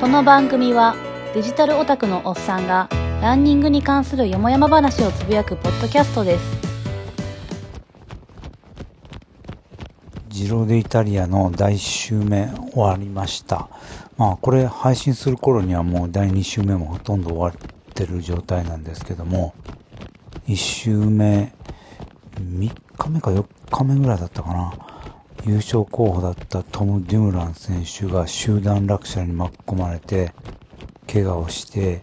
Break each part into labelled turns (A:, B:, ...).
A: この番組はデジタルオタクのおっさんがランニングに関するよもやま話をつぶやくポッドキャストです
B: ジローデイタリアの第1週目終わりました。まあこれ配信する頃にはもう第2週目もほとんど終わってる状態なんですけども、1週目、3日目か4日目ぐらいだったかな。優勝候補だったトム・デュムラン選手が集団落車に巻き込まれて、怪我をして、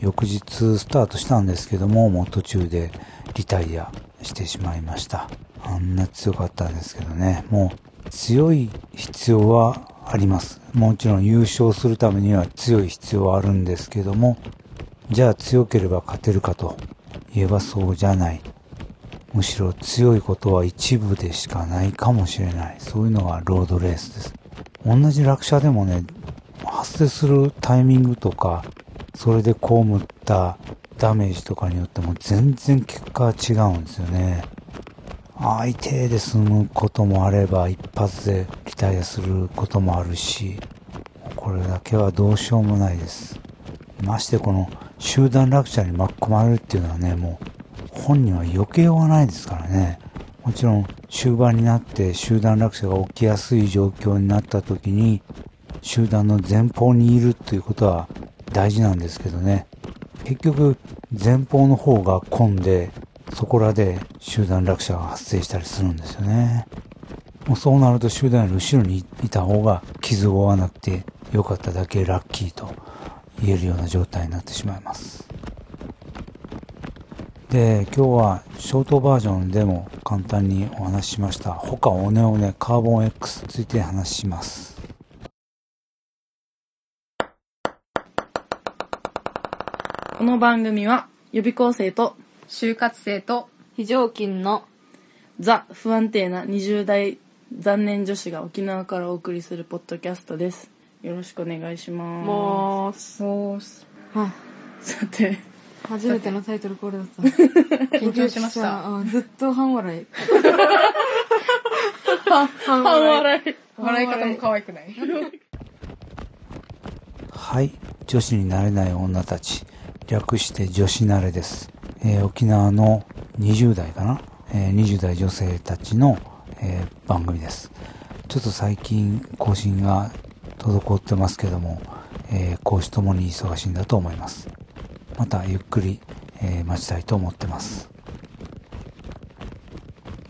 B: 翌日スタートしたんですけども、もう途中でリタイアしてしまいました。あんな強かったんですけどね、もう強い必要はあります。もちろん優勝するためには強い必要はあるんですけども、じゃあ強ければ勝てるかと言えばそうじゃない。むしろ強いことは一部でしかないかもしれない。そういうのがロードレースです。同じ落車でもね、発生するタイミングとか、それで被ったダメージとかによっても全然結果は違うんですよね。相手で済むこともあれば一発でリタイアすることもあるし、これだけはどうしようもないです。ましてこの集団落車に巻き込まれるっていうのはね、もう本人は余計ようがないですからね。もちろん終盤になって集団落車が起きやすい状況になった時に集団の前方にいるということは大事なんですけどね。結局前方の方が混んでそこらで集団落車が発生したりするんですよね。もうそうなると集団より後ろにいた方が傷を負わなくて良かっただけラッキーと言えるような状態になってしまいます。で、今日はショートバージョンでも簡単にお話ししました。他オネオネカーボン X について話します。
C: この番組は予備校生と
D: 就活生と
E: 非常勤の
C: ザ不安定な20代残念女子が沖縄からお送りするポッドキャストです。よろしくお願いします。
E: もう
D: そうす。
E: は
C: さて
E: 初めてのタイトルコールだった
D: 緊張しました
E: うんずっと半笑い
C: 半笑い
D: 笑い方も可愛くない？
B: はい。女子になれない女たち。略して女子慣れです。えー沖縄の20代かな、えー20代女性たちの、えー番組です。ちょっと最近更新が滞ってますけども、えー講師ともに忙しいんだと思います。またゆっくり、えー待ちたいと思ってます。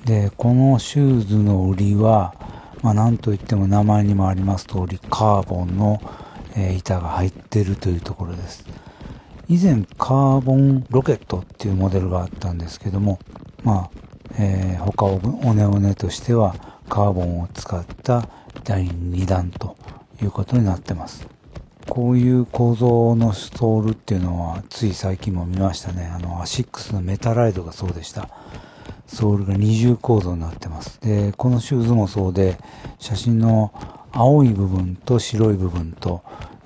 B: で、このシューズの売りは、まあ、なんといっても名前にもあります通り、カーボンの、えー板が入ってるというところです。以前、カーボンロケットっていうモデルがあったんですけども、まあ、えー他をおねおねとしては、カーボンを使った第2弾ということになってます。こういう構造のソールっていうのは、つい最近も見ましたね。あの、アシックスのメタライドがそうでした。ソールが二重構造になってます。で、このシューズもそうで、写真の青い部分と白い部分と、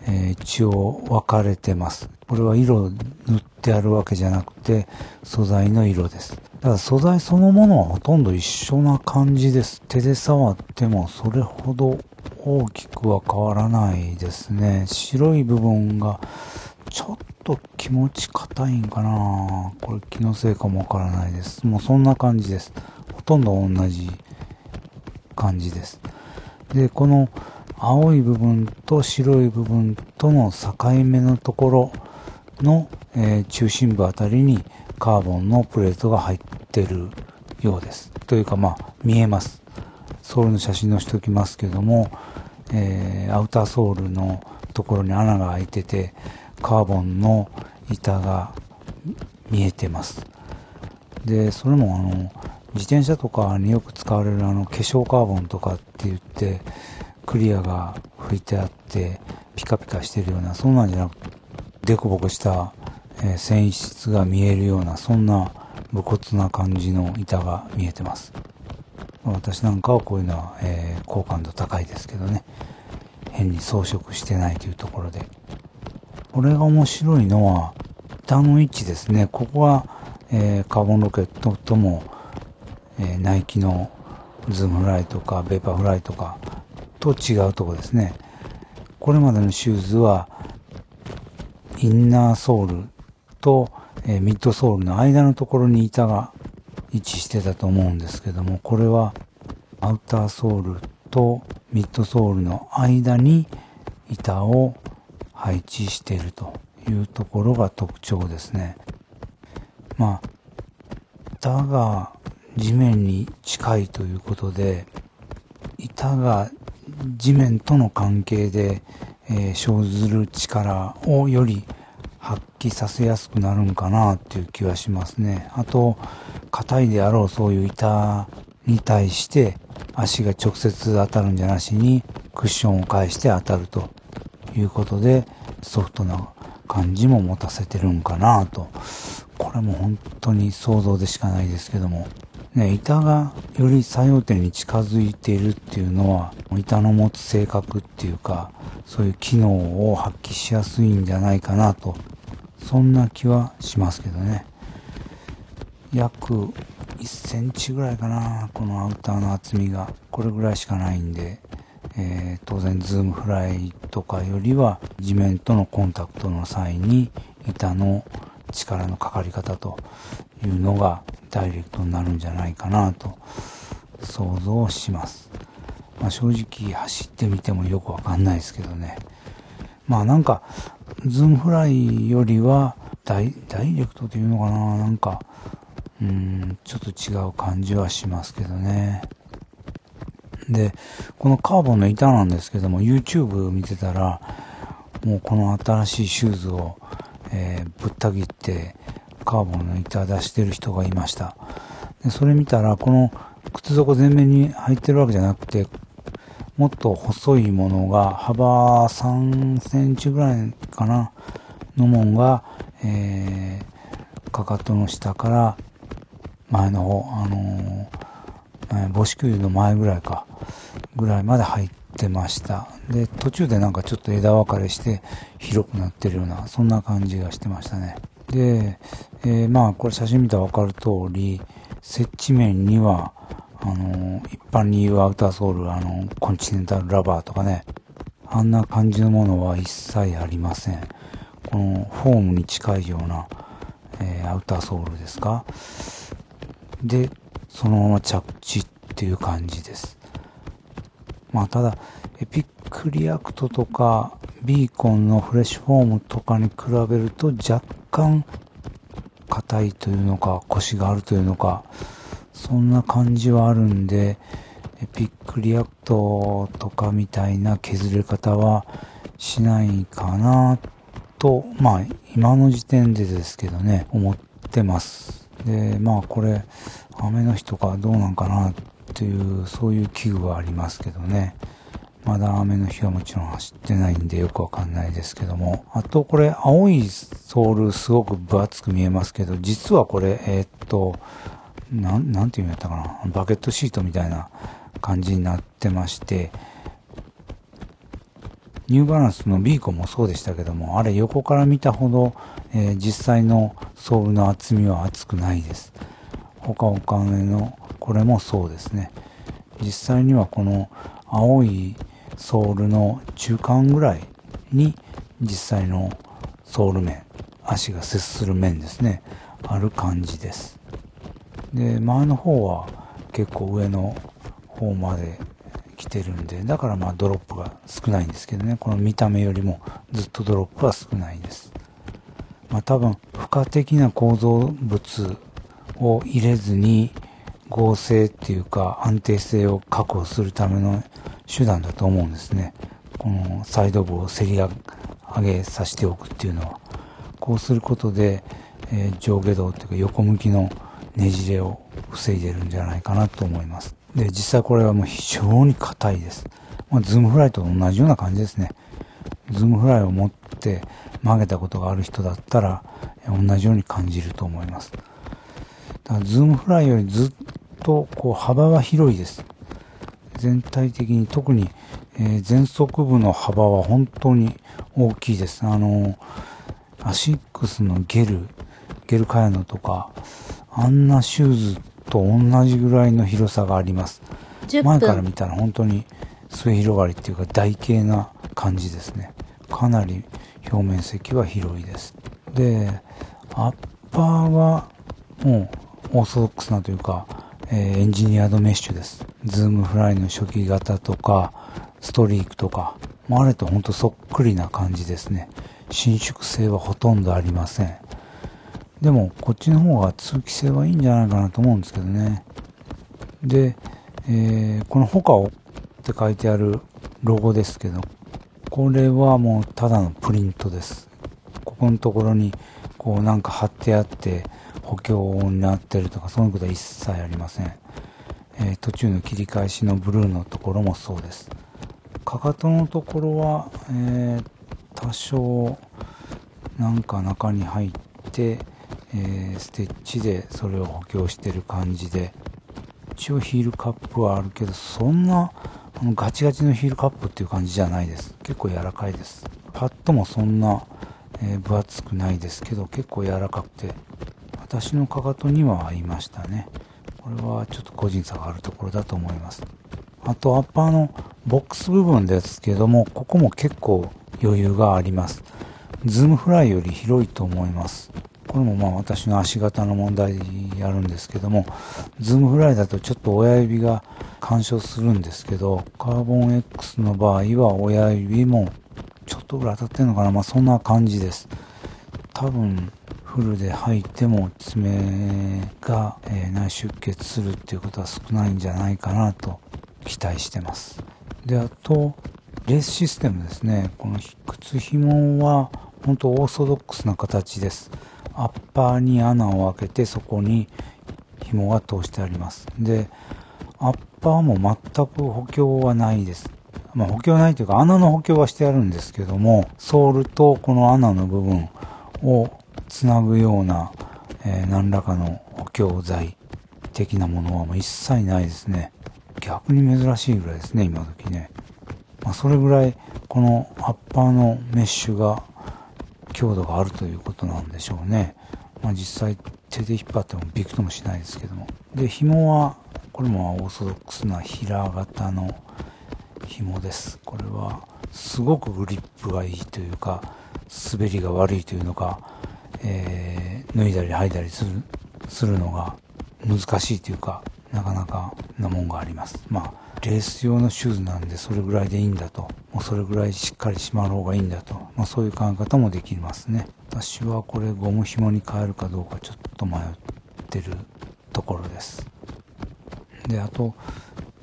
B: えー一応分かれてます。これは色塗ってあるわけじゃなくて、素材の色です。だから素材そのものはほとんど一緒な感じです。手で触ってもそれほど大きくは変わらないですね。白い部分がちょっと気持ち硬いんかなこれ気のせいかもわからないです。もうそんな感じです。ほとんど同じ感じです。で、この青い部分と白い部分との境目のところの、えー中心部あたりにカーボンのプレートが入ってるようです。というかまあ見えます。ソールの写真載せておきますけども、えーアウターソールのところに穴が開いてて、カーボンの板が見えてます。で、それもあの、自転車とかによく使われるあの化粧カーボンとかって言って、クリアが拭いてあって、ピカピカしてるような、そんなんじゃなくデコボコした、えー繊維質が見えるような、そんな武骨な感じの板が見えてます。私なんかはこういうのは、えー好感度高いですけどね。変に装飾してないというところで。これが面白いのは、板の位置ですね。ここは、えーカーボンロケットとも、えーナイキのズームフライとか、ベーパーフライとかと違うとこですね。これまでのシューズは、インナーソールと、えミッドソールの間のところに板が位置してたと思うんですけども、これはアウターソールとミッドソールの間に板を配置しているというところが特徴ですね。まあ、板が地面に近いということで、板が地面との関係で、えー生ずる力をより発揮させやすくなるんかなっていう気はしますね。あと、硬いであろうそういう板に対して足が直接当たるんじゃなしにクッションを返して当たるということでソフトな感じも持たせてるんかなと。これも本当に想像でしかないですけども。ね、板がより作用点に近づいているっていうのは、板の持つ性格っていうか、そういう機能を発揮しやすいんじゃないかなと、そんな気はしますけどね。約1センチぐらいかな、このアウターの厚みが。これぐらいしかないんで、えー当然ズームフライとかよりは地面とのコンタクトの際に板の力のかかり方というのがダイレクトになるんじゃないかなと想像します。まあ、正直走ってみてもよくわかんないですけどね。まあなんか、ズームフライよりはダイダイレクトというのかななんか、うーん、ちょっと違う感じはしますけどね。で、このカーボンの板なんですけども、YouTube 見てたら、もうこの新しいシューズを、えーぶった切って、カーボンの板出してる人がいました。で、それ見たら、この靴底全面に入ってるわけじゃなくて、もっと細いものが、幅3センチぐらいかな、のもんが、えー、かかとの下から前の方、あのーえ母子球の前ぐらいか、ぐらいまで入ってました。で、途中でなんかちょっと枝分かれして広くなってるような、そんな感じがしてましたね。で、えーまあこれ写真見たらわかる通り、接地面には、あのー一般に言うアウターソール、あのーコンチネンタルラバーとかね、あんな感じのものは一切ありません。このフォームに近いような、えーアウターソールですかで、そのまま着地っていう感じです。まあただ、エピックリアクトとか、ビーコンのフレッシュフォームとかに比べると若干硬いというのか、腰があるというのか、そんな感じはあるんで、エピックリアクトとかみたいな削れ方はしないかなと、まあ今の時点でですけどね、思ってます。で、まあこれ、雨の日とかどうなんかなっていう、そういう危惧はありますけどね。まだ雨の日はもちろん走ってないんでよくわかんないですけども。あとこれ、青いソールすごく分厚く見えますけど、実はこれ、えーっと、なん、なんていうんやったかな。バケットシートみたいな感じになってまして、ニューバランスのビーコンもそうでしたけども、あれ横から見たほど、えー実際のソールの厚みは厚くないです。他他のこれもそうですね。実際にはこの青いソールの中間ぐらいに実際のソール面、足が接する面ですね、ある感じです。で、前の方は結構上の方まで来てるんで、だからまあドロップが少ないんですけどね、この見た目よりもずっとドロップは少ないです。まあ多分、付加的な構造物を入れずに剛性っていうか安定性を確保するための手段だと思うんですね。このサイド部をせり上げさせておくっていうのは。こうすることで、えー上下動っていうか横向きのねじれを防いでるんじゃないかなと思います。で、実際これはもう非常に硬いです。まあ、ズームフライと同じような感じですね。ズームフライを持って曲げたことがある人だったら、同じように感じると思います。だからズームフライよりずっとこう幅は広いです。全体的に特に、えー前足部の幅は本当に大きいです。あの、アシックスのゲル、ゲルカヤノとか、あんなシューズと同じぐらいの広さがあります。
A: 10分
B: 前から見たら本当に末広がりっていうか台形な感じですね。かなり表面積は広いです。で、アッパーはもうオーソドックスなというか、えーエンジニアードメッシュです。ズームフライの初期型とか、ストリークとか、まああれとほんとそっくりな感じですね。伸縮性はほとんどありません。でも、こっちの方が通気性はいいんじゃないかなと思うんですけどね。で、えーこの他をって書いてあるロゴですけど、これはもうただのプリントです。ここのところにこうなんか貼ってあって補強になってるとかそういうことは一切ありません。えー途中の切り返しのブルーのところもそうです。かかとのところは、えー多少なんか中に入って、えーステッチでそれを補強してる感じで。一応ヒールカップはあるけどそんなあのガチガチのヒールカップっていう感じじゃないです。結構柔らかいです。パッドもそんな、えー分厚くないですけど結構柔らかくて。私のかかとには合いましたね。これはちょっと個人差があるところだと思います。あとアッパーのボックス部分ですけどもここも結構余裕があります。ズームフライより広いと思います。これもまあ私の足型の問題あるんですけども、ズームフライだとちょっと親指が干渉するんですけど、カーボン X の場合は親指もちょっと裏当たってるのかなまあそんな感じです。多分フルで履いても爪が、え内出血するっていうことは少ないんじゃないかなと期待してます。で、あと、レースシステムですね。この靴紐は本当オーソドックスな形です。アッパーに穴を開けてそこに紐が通してあります。で、アッパーも全く補強はないです。まあ補強ないというか穴の補強はしてあるんですけども、ソールとこの穴の部分をつなぐような、えー何らかの補強剤的なものはもう一切ないですね。逆に珍しいぐらいですね、今時ね。まあそれぐらいこのアッパーのメッシュが強度があるということなんでしょうね。まあ実際手で引っ張ってもびくともしないですけども。で、紐は、これもオーソドックスな平型の紐です。これはすごくグリップがいいというか、滑りが悪いというのか、えー脱いだり履いたりする、するのが難しいというか、なかなかなもんがあります。まあ、レース用のシューズなんでそれぐらいでいいんだと、もうそれぐらいしっかり締まる方がいいんだと、まあそういう考え方もできますね。私はこれゴム紐に変えるかどうかちょっと迷ってるところです。で、あと、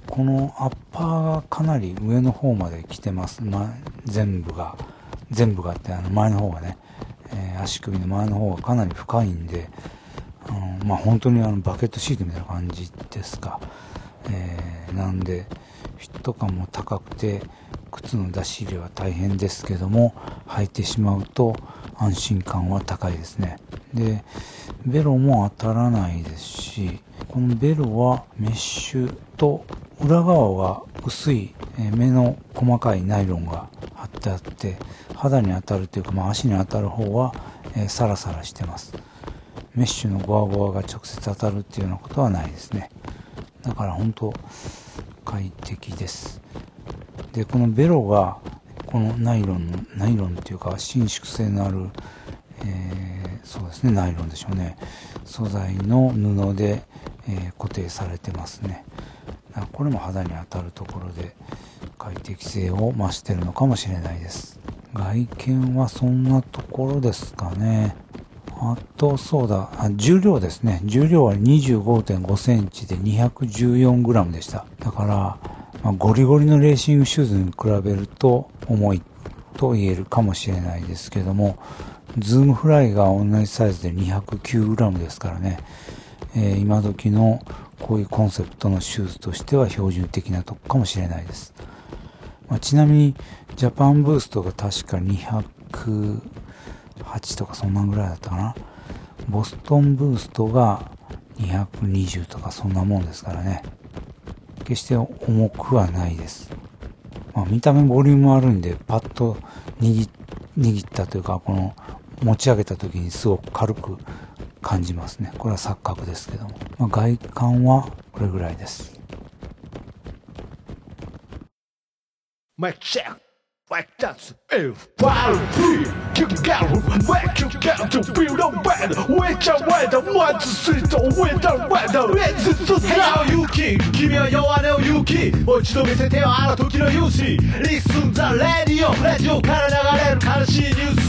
B: このアッパーがかなり上の方まで来てます。ま、全部が、全部があってあの前の方がね、えー足首の前の方がかなり深いんで、あのまあ、本当にあのバケットシートみたいな感じですか。えーなんで、フィット感も高くて、靴の出し入れは大変ですけども、履いてしまうと安心感は高いですね。で、ベロも当たらないですし、このベロはメッシュと裏側は薄い目の細かいナイロンが貼ってあって、肌に当たるというか、まあ、足に当たる方は、えサラサラしてます。メッシュのゴワゴワが直接当たるっていうようなことはないですね。だから本当快適です。で、このベロが、このナイロンの、ナイロンっていうか伸縮性のある、えーそうですね、ナイロンでしょうね。素材の布で、えー固定されてますね。これも肌に当たるところで快適性を増してるのかもしれないです。外見はそんなところですかね。あと、そうだ、重量ですね。重量は25.5センチで214グラムでした。だから、まあ、ゴリゴリのレーシングシューズに比べると重いと言えるかもしれないですけども、ズームフライが同じサイズで209グラムですからね、えー今時のこういうコンセプトのシューズとしては標準的なとこかもしれないです。まあ、ちなみに、ジャパンブーストが確か200 8とかそんなんぐらいだったかな。ボストンブーストが220とかそんなもんですからね。決して重くはないです。まあ、見た目ボリュームあるんで、パッと握ったというか、この持ち上げた時にすごく軽く感じますね。これは錯覚ですけども。まあ、外観はこれぐらいです。
F: Like that's a fire free You got make you get to build a bed With your weather One to see the with the weather It's just now 勇気君は弱音を勇気もう一度見せてよあの時の勇姿 Listen the radio ラジオから流れる悲しいニュース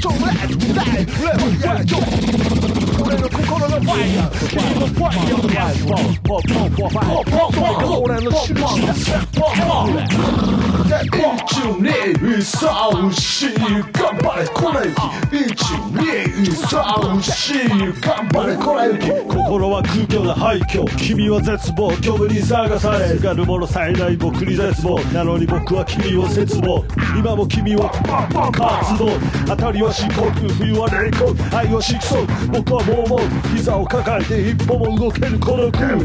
F: 出来
G: 出来来出来来俺の心のファイヤー、君のファイヤー、ヤジョン。ポンポンポンポンポンポンポン、俺の印だ、ポンポン。一二三四頑張れこれ一二三四頑張れこれ
F: 心は空虚な廃墟君は絶望虚無に探されすがる者さえない僕に絶望なのに僕は君を絶望今も君は活動当たりは深刻冬は冷酷愛は色素僕はもうもう膝を抱えて一歩も動けるこの空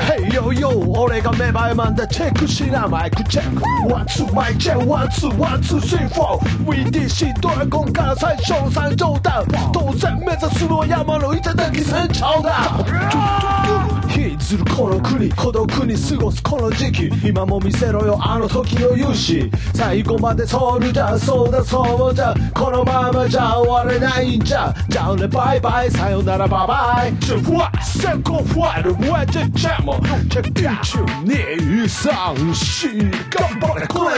G: Hey yo yo 俺が芽生えマンだチェックしなマイクチェックク One two one two three four VDC ドラゴンから最初の三上だ当然目指すのは山の頂山頂だするこの国孤独に過ごすこの時期今も見せろよあの時の勇姿。最後までソウルじゃそうだそうだ。このままじゃ終われないんじゃ。じゃあねバイバイ。さよならバイバイ。チュワッセコファイルワジェチャモ1234頑張れこれ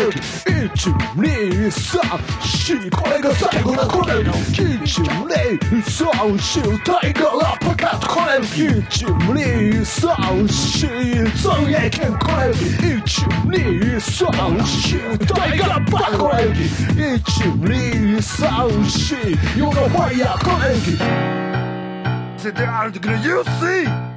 G: 1234これが最後だこれ1234最後ラッパカットこれ1234暴击，专业可以；一击力，暴击，打一个巴掌可以；一击力，暴击，有个坏牙可以。在
F: 黑暗的夜里。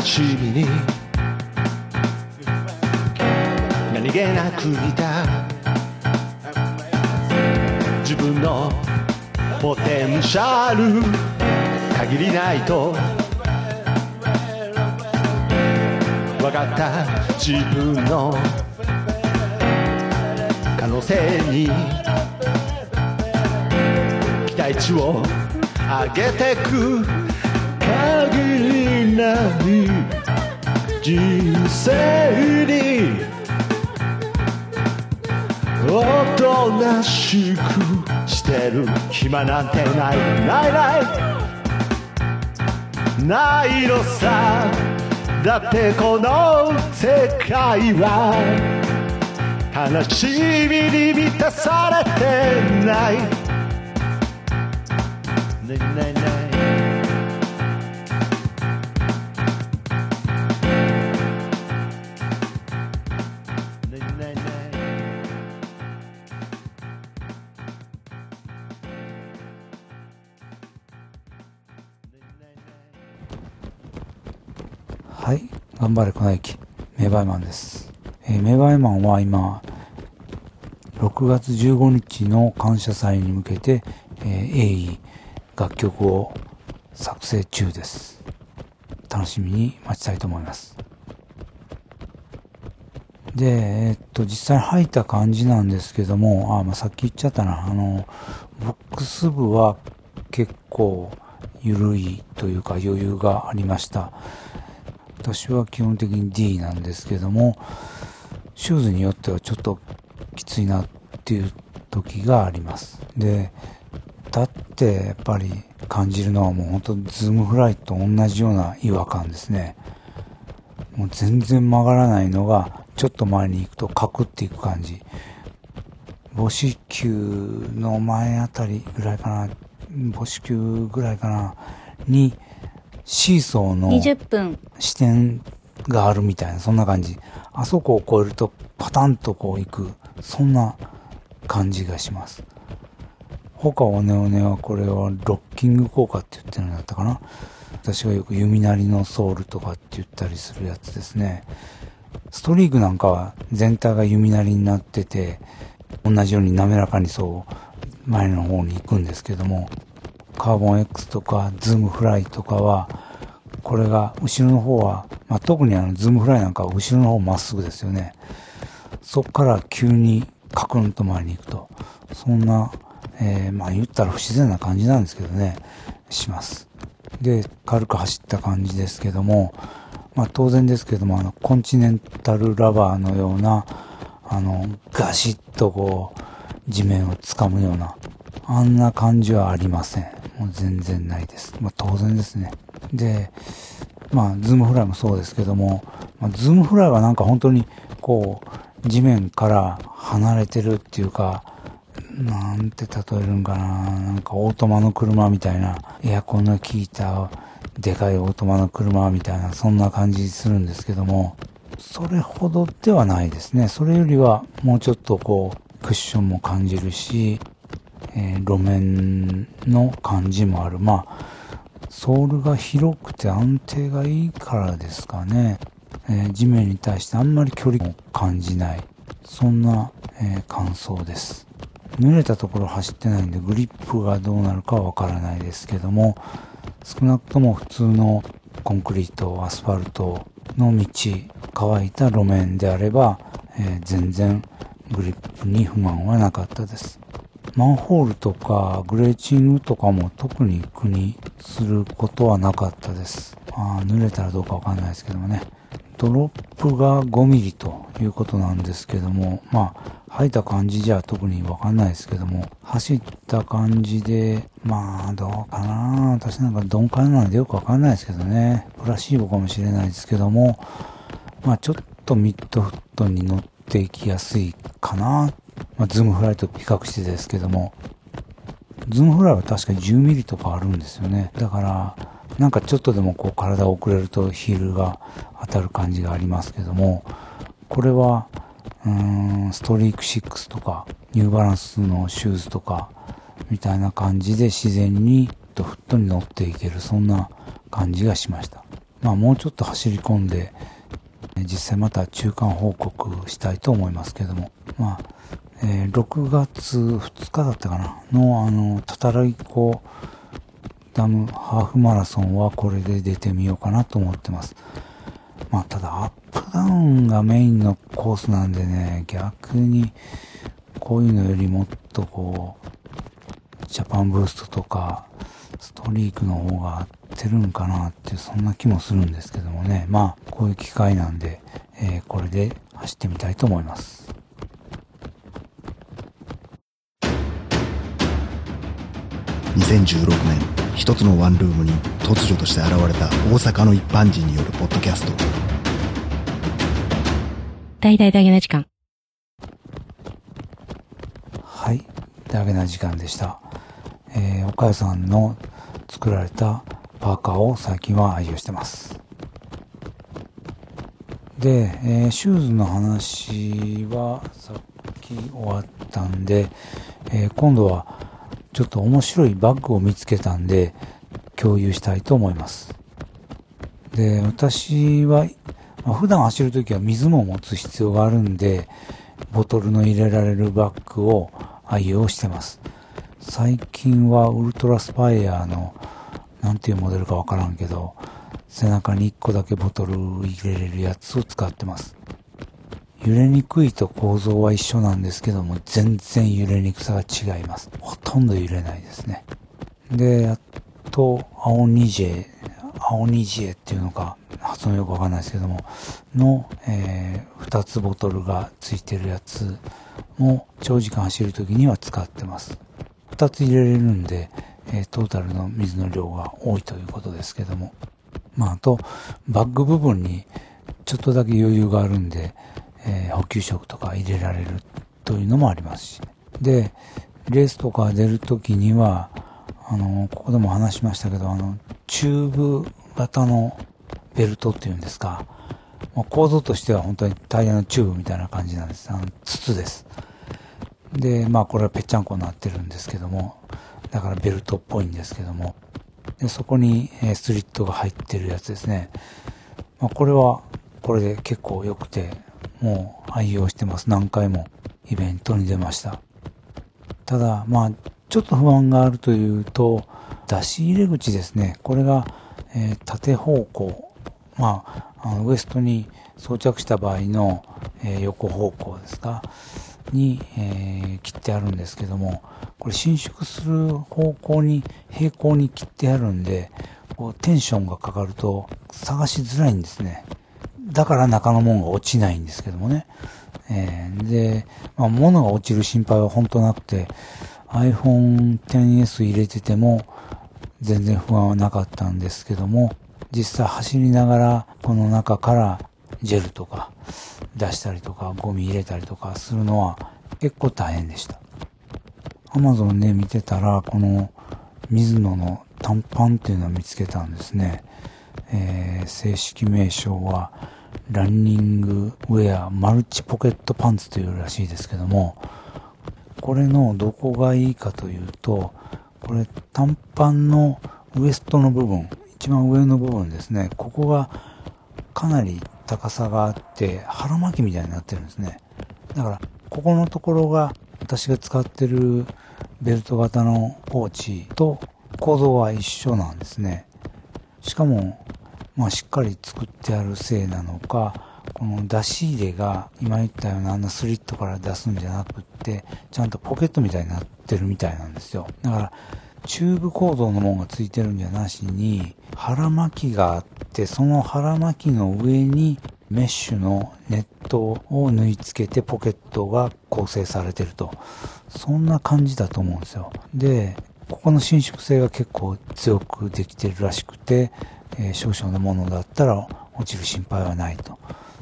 F: しみに。何気なく見た。自分のポテンシャル。限りないと。分かった。自分の。可能性に。期待値を上げてく。りない人生におとなしくしてる暇なんてないないない。ないのさ。だってこの世界は悲しみに満たされてない。ないないない
B: 頑張れ、粉雪。メバイマンです。えーメバイマンは今、6月15日の感謝祭に向けて、えー、鋭意楽曲を作成中です。楽しみに待ちたいと思います。で、えーっと、実際入った感じなんですけども、あ、まあ、さっき言っちゃったな。あの、ボックス部は結構緩いというか余裕がありました。私は基本的に D なんですけども、シューズによってはちょっときついなっていう時があります。で、立ってやっぱり感じるのはもう本当ズームフライと同じような違和感ですね。もう全然曲がらないのが、ちょっと前に行くとカクっていく感じ。母指球の前あたりぐらいかな、母指球ぐらいかな、に、シーソーの
A: 20分
B: 視点があるみたいな、そんな感じ。あそこを越えるとパタンとこう行く、そんな感じがします。他オネオネはこれはロッキング効果って言ってるんだったかな。私がよく弓なりのソウルとかって言ったりするやつですね。ストリークなんかは全体が弓なりになってて、同じように滑らかにそう前の方に行くんですけども、カーボン X とかズームフライとかは、これが後ろの方は、まあ、特にあのズームフライなんかは後ろの方まっすぐですよね。そっから急にカクンと前に行くと、そんな、えー、まあ言ったら不自然な感じなんですけどね、します。で、軽く走った感じですけども、まあ当然ですけども、あの、コンチネンタルラバーのような、あの、ガシッとこう、地面を掴むような、あんな感じはありません。もう全然ないです。まあ当然ですね。で、まあ、ズームフライもそうですけども、まあ、ズームフライはなんか本当に、こう、地面から離れてるっていうか、なんて例えるんかな、なんかオートマの車みたいな、エアコンの効いた、でかいオートマの車みたいな、そんな感じするんですけども、それほどではないですね。それよりは、もうちょっとこう、クッションも感じるし、えー路面の感じもある。まあ、ソールが広くて安定がいいからですかね。えー地面に対してあんまり距離も感じない。そんな、えー感想です。濡れたところ走ってないんでグリップがどうなるかわからないですけども、少なくとも普通のコンクリート、アスファルトの道、乾いた路面であれば、えー全然グリップに不満はなかったです。マンホールとかグレーチングとかも特に苦にすることはなかったです。あ濡れたらどうかわかんないですけどもね。ドロップが5ミリということなんですけども、まあ、履いた感じじゃ特にわかんないですけども、走った感じで、まあ、どうかな私なんか鈍感なんでよくわかんないですけどね。プラシーボかもしれないですけども、まあ、ちょっとミッドフットに乗っていきやすいかな。まあ、 Zoom Fly と比較してですけども、 Zoom Fly は確かに10ミリとかあるんですよね。だから、なんかちょっとでもこう体を遅れるとヒールが当たる感じがありますけども、これは、うーん、 Streak 6とか、ニューバランスのシューズとか、みたいな感じで自然にミッドフットに乗っていける、そんな感じがしました。まあもうちょっと走り込んで、実際また中間報告したいと思いますけども、まあ、えー6月2日だったかなの、あの、たたらい湖ダムハーフマラソンはこれで出てみようかなと思ってます。まあ、ただアップダウンがメインのコースなんでね、逆に、こういうのよりもっとこう、ジャパンブーストとか、ストリークの方が合ってるんかなって、そんな気もするんですけどもね。まあ、こういう機会なんで、えーこれで走ってみたいと思います。
H: 2016年一つのワンルームに突如として現れた大阪の一般人によるポッドキャスト
I: 大々大げな時間。
B: はい。だけな時間でした。えー、岡谷さんの作られたパーカーを最近は愛用してます。で、えーシューズの話はさっき終わったんで、えー今度はちょっと面白いバッグを見つけたんで共有したいと思います。で、私は、まあ普段走るときは水も持つ必要があるんで、ボトルの入れられるバッグを愛用してます。最近はウルトラスパイアの、なんていうモデルかわからんけど、背中に1個だけボトル入れれるやつを使ってます。揺れにくいと構造は一緒なんですけども、全然揺れにくさが違います。ほとんど揺れないですね。で、あと、青ニジェ、青ニジェっていうのか、発音よくわかんないですけども、の、えー、2つボトルがついてるやつも長時間走るときには使ってます。2つ入れれるんで、えートータルの水の量が多いということですけども。まあ、あと、バッグ部分にちょっとだけ余裕があるんで、えー補給食とか入れられるというのもありますし。で、レースとか出るときには、あの、ここでも話しましたけど、あの、チューブ型のベルトっていうんですか、まあ構造としては本当にタイヤのチューブみたいな感じなんです。あの、筒です。で、まあこれはぺっちゃんこになってるんですけども、だからベルトっぽいんですけども、でそこに、スリットが入ってるやつですね。まあこれは、これで結構良くて、もう愛用してます。何回もイベントに出ました。ただ、まあ、ちょっと不安があるというと、出し入れ口ですね。これが、えー縦方向。まあ、あのウエストに装着した場合の、えー横方向ですか、に、えー切ってあるんですけども、これ伸縮する方向に平行に切ってあるんで、こうテンションがかかると探しづらいんですね。だから中のものが落ちないんですけどもね。えーで、まあ、物が落ちる心配は本当なくて、iPhone XS 入れてても全然不安はなかったんですけども、実際走りながらこの中からジェルとか出したりとかゴミ入れたりとかするのは結構大変でした。Amazon で見てたら、この水野の短パンっていうのを見つけたんですね。えー正式名称はランニングウェアマルチポケットパンツというらしいですけども、これのどこがいいかというと、これ短パンのウエストの部分、一番上の部分ですね、ここがかなり高さがあって腹巻きみたいになってるんですね。だから、ここのところが私が使ってるベルト型のポーチと構造は一緒なんですね。しかも、まあしっかり作ってあるせいなのか、この出し入れが今言ったようなあんなスリットから出すんじゃなくって、ちゃんとポケットみたいになってるみたいなんですよ。だから、チューブ構造のものがついてるんじゃなしに、腹巻きがあって、その腹巻きの上にメッシュのネットを縫い付けてポケットが構成されてると。そんな感じだと思うんですよ。で、ここの伸縮性が結構強くできてるらしくて、えー少々のものだったら落ちる心配はないと。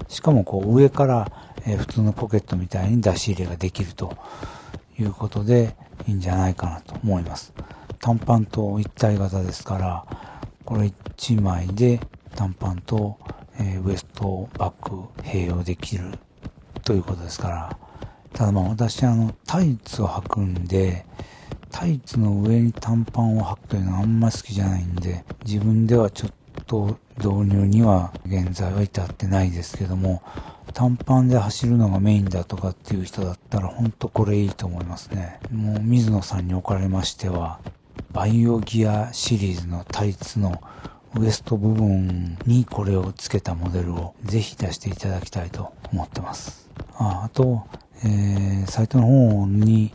B: しかもこう上から、え普通のポケットみたいに出し入れができるということでいいんじゃないかなと思います。短パンと一体型ですから、これ1枚で短パンと、えウエストバッグ併用できるということですから、ただまあ私あのタイツを履くんで、タイツの上に短パンを履くというのはあんま好きじゃないんで、自分ではちょっと導入には現在は至ってないですけども、短パンで走るのがメインだとかっていう人だったら本当これいいと思いますね。もう水野さんにおかれましては、バイオギアシリーズのタイツのウエスト部分にこれをつけたモデルをぜひ出していただきたいと思ってます。ああと、えー、サイトの方に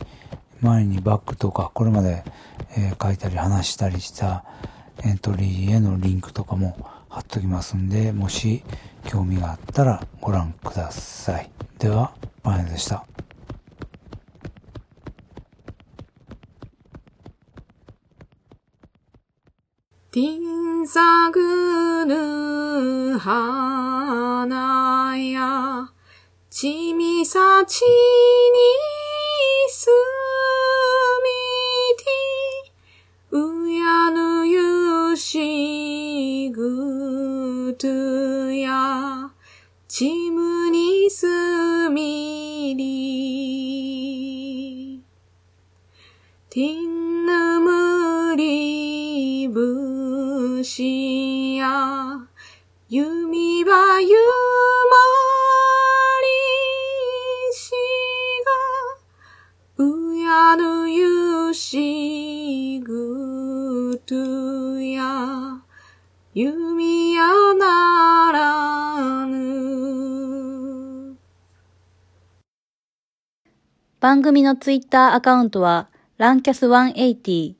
B: 前にバッグとかこれまで、えー書いたり話したりしたエントリーへのリンクとかも貼っときますんで、もし興味があったらご覧ください。では、バネでした。
J: ティンサグヌ花や、ちみさちにすしぐとや、ちむにすみり。ティンヌムリブシや、弓はゆまりしが、うやぬゆしぐとや、弓やならぬ。
A: 番組のツイッターアカウントは、ランキャス180、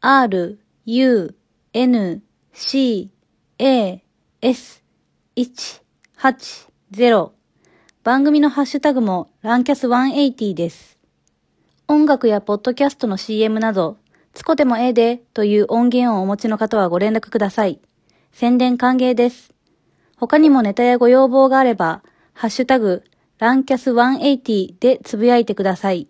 A: r, u, n, c, a, s, 180番組のハッシュタグもランキャス180です。音楽やポッドキャストの CM など、つこでもええでという音源をお持ちの方はご連絡ください。宣伝歓迎です。他にもネタやご要望があれば、ハッシュタグ、ランキャス180でつぶやいてください。